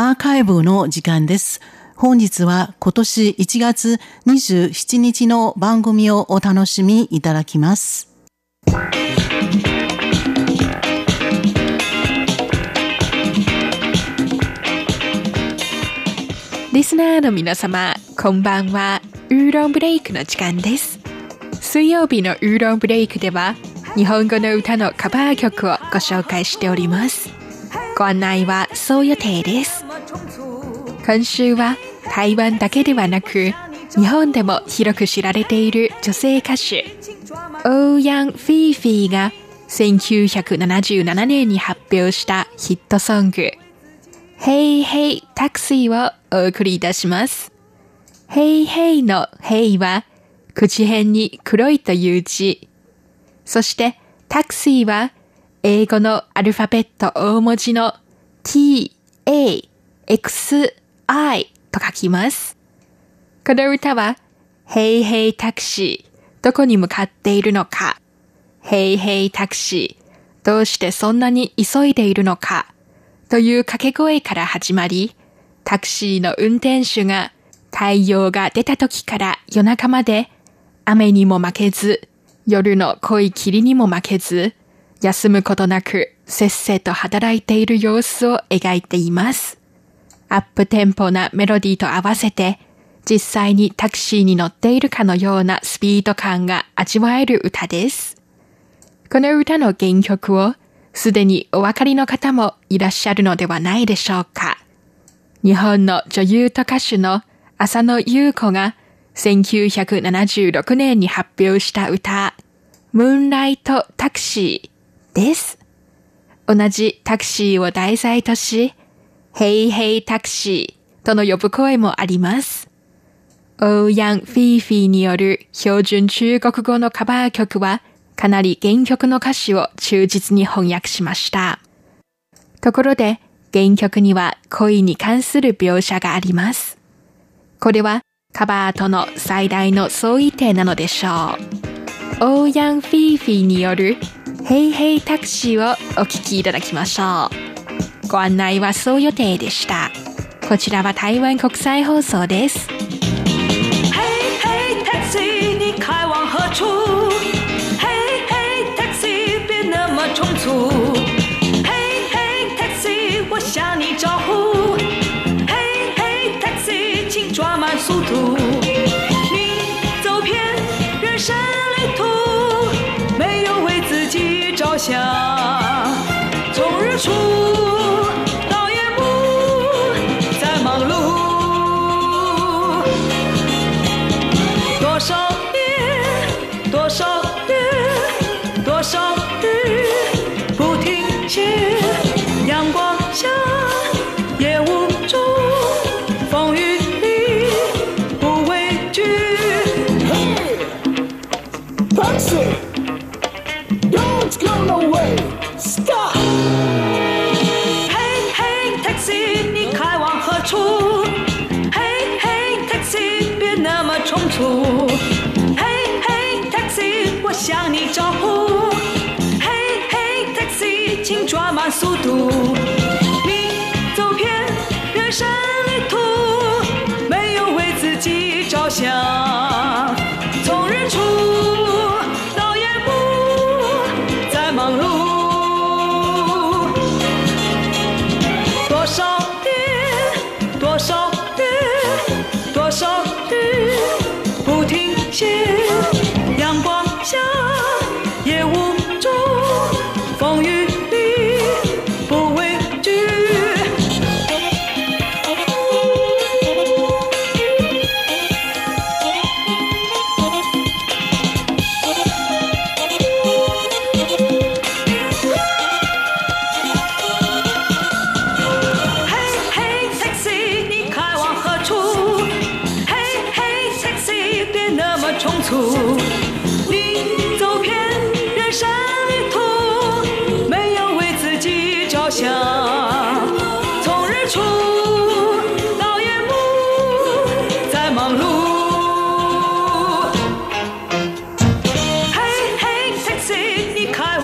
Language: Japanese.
アーカイブの時間です。本日は今年1月27日の番組をお楽しみいただきます。リスナーの皆様、こんばんは。ウーロンブレイクの時間です。水曜日のウーロンブレイクでは、日本語の歌のカバー曲をご紹介しております。ご案内はそう予定です。今週は台湾だけではなく、日本でも広く知られている女性歌手、オーヤン・フィーフィーが1977年に発表したヒットソング、Hey Hey Taxi をお送りいたします。Hey Hey の Hey は口辺に黒いという字。そしてタクシーは英語のアルファベット大文字の t, a, x, i と書きます。この歌は、ヘイヘイタクシー、どこに向かっているのか。ヘイヘイタクシー、どうしてそんなに急いでいるのか。という掛け声から始まり、タクシーの運転手が太陽が出た時から夜中まで雨にも負けず、夜の濃い霧にも負けず、休むことなくせっせと働いている様子を描いています。アップテンポなメロディーと合わせて、実際にタクシーに乗っているかのようなスピード感が味わえる歌です。この歌の原曲をすでにお分かりの方もいらっしゃるのではないでしょうか。日本の女優と歌手の浅野優子が1976年に発表した歌、ムーンライトタクシー。です。同じタクシーを題材とし、ヘイヘイタクシーとの呼ぶ声もあります。オーヤン・フィーフィーによる標準中国語のカバー曲はかなり原曲の歌詞を忠実に翻訳しました。ところで原曲には恋に関する描写があります。これはカバーとの最大の相違点なのでしょう。オーヤン・フィーフィーによるヘイヘイタクシーをお聞きいただきましょう。ご案内はそう予定でした。こちらは台湾国際放送です。想，从日出。Don't go away, stop. Hey, hey, taxi, 你开往何处？Hey, hey, taxi, 别那么匆促。Hey, hey, taxi, 我向你招呼。Hey, hey, taxi, 请转慢速度。too